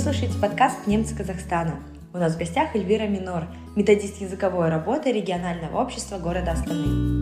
слушаете подкаст «Немцы Казахстана». У нас в гостях Эльвира Минор, методист языковой работы регионального общества города Астаны.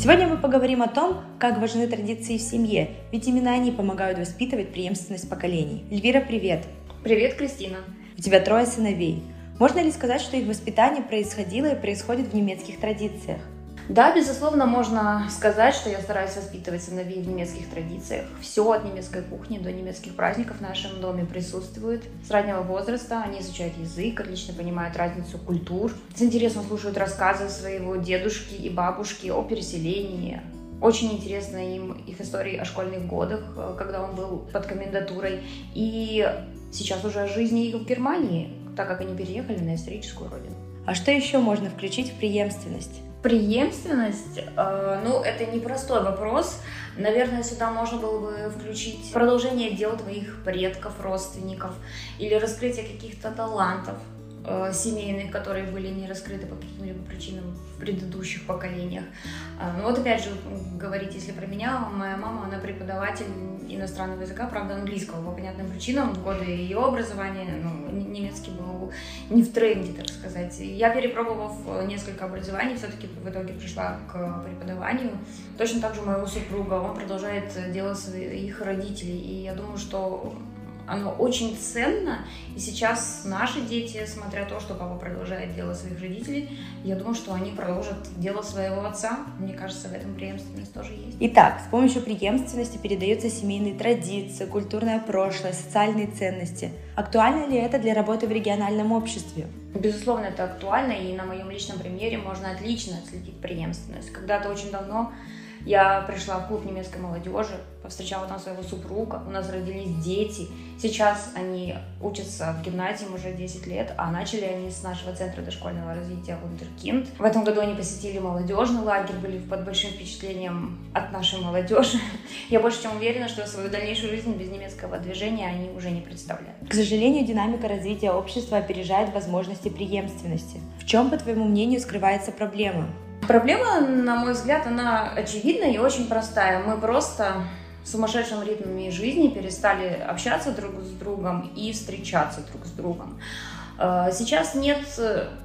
Сегодня мы поговорим о том, как важны традиции в семье, ведь именно они помогают воспитывать преемственность поколений. Эльвира, привет! Привет, Кристина! У тебя трое сыновей. Можно ли сказать, что их воспитание происходило и происходит в немецких традициях? Да, безусловно, можно сказать, что я стараюсь воспитывать сыновей в немецких традициях. Все от немецкой кухни до немецких праздников в нашем доме присутствует. С раннего возраста они изучают язык, отлично понимают разницу культур, с интересом слушают рассказы своего дедушки и бабушки о переселении, очень интересно им их истории о школьных годах, э, когда он был под комендатурой. И сейчас уже о жизни их в Германии, так как они переехали на историческую родину. А что еще можно включить в преемственность? Преемственность, э, ну, это непростой вопрос. Наверное, сюда можно было бы включить продолжение дел твоих предков, родственников или раскрытие каких-то талантов э, семейных, которые были не раскрыты по каким-либо причинам в предыдущих поколениях. Э, вот опять же, говорить, если про меня, моя мама, она преподаватель иностранного языка, правда, английского, по понятным причинам. В годы ее образования ну, немецкий был не в тренде, так сказать. Я, перепробовав несколько образований, все-таки в итоге пришла к преподаванию. Точно так же моего супруга, он продолжает делать своих родителей. И я думаю, что оно очень ценно. И сейчас наши дети, смотря то, что папа продолжает делать своих родителей, я думаю, что они продолжат дело своего отца. Мне кажется, в этом преемственность тоже есть. Итак, с помощью преемственности передаются семейные традиции, культурное прошлое, социальные ценности. Актуально ли это для работы в региональном обществе? Безусловно, это актуально, и на моем личном примере можно отлично отследить преемственность. Когда-то очень давно я пришла в клуб немецкой молодежи, повстречала там своего супруга, у нас родились дети. Сейчас они учатся в гимназии уже 10 лет, а начали они с нашего центра дошкольного развития Вундеркинд. В этом году они посетили молодежный лагерь, были под большим впечатлением от нашей молодежи. Я больше чем уверена, что свою дальнейшую жизнь без немецкого движения они уже не представляют. К сожалению, динамика развития общества опережает возможности преемственности. В чем, по твоему мнению, скрывается проблема? Проблема, на мой взгляд, она очевидная и очень простая. Мы просто в сумасшедшем ритме жизни перестали общаться друг с другом и встречаться друг с другом. Э, сейчас нет,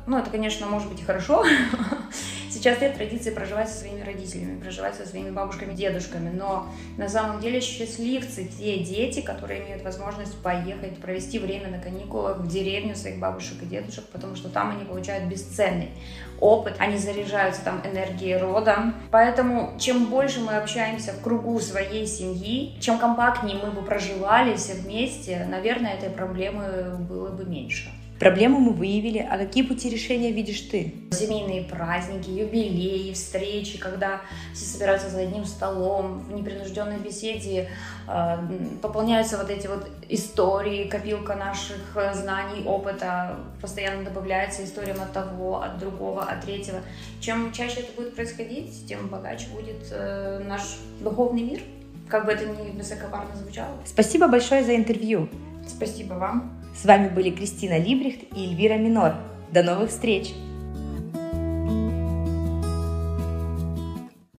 ну это, конечно, может быть и хорошо, сейчас нет традиции проживать со своими родителями, проживать со своими бабушками, дедушками, но на самом деле счастливцы те дети, которые имеют возможность поехать, провести время на каникулах в деревню своих бабушек и дедушек, потому что там они получают бесценный опыт, они заряжаются там энергией рода. Поэтому чем больше мы общаемся в кругу своей семьи, чем компактнее мы бы проживали все вместе, наверное, этой проблемы было бы меньше. Проблему мы выявили, а какие пути решения видишь ты? Семейные праздники, юбилеи, встречи, когда все собираются за одним столом, в непринужденной беседе э, пополняются вот эти вот истории, копилка наших э, знаний, опыта, постоянно добавляется историям от того, от другого, от третьего. Чем чаще это будет происходить, тем богаче будет э, наш духовный мир. Как бы это ни высокопарно звучало. Спасибо большое за интервью. Спасибо вам. С вами были Кристина Либрихт и Эльвира Минор. До новых встреч!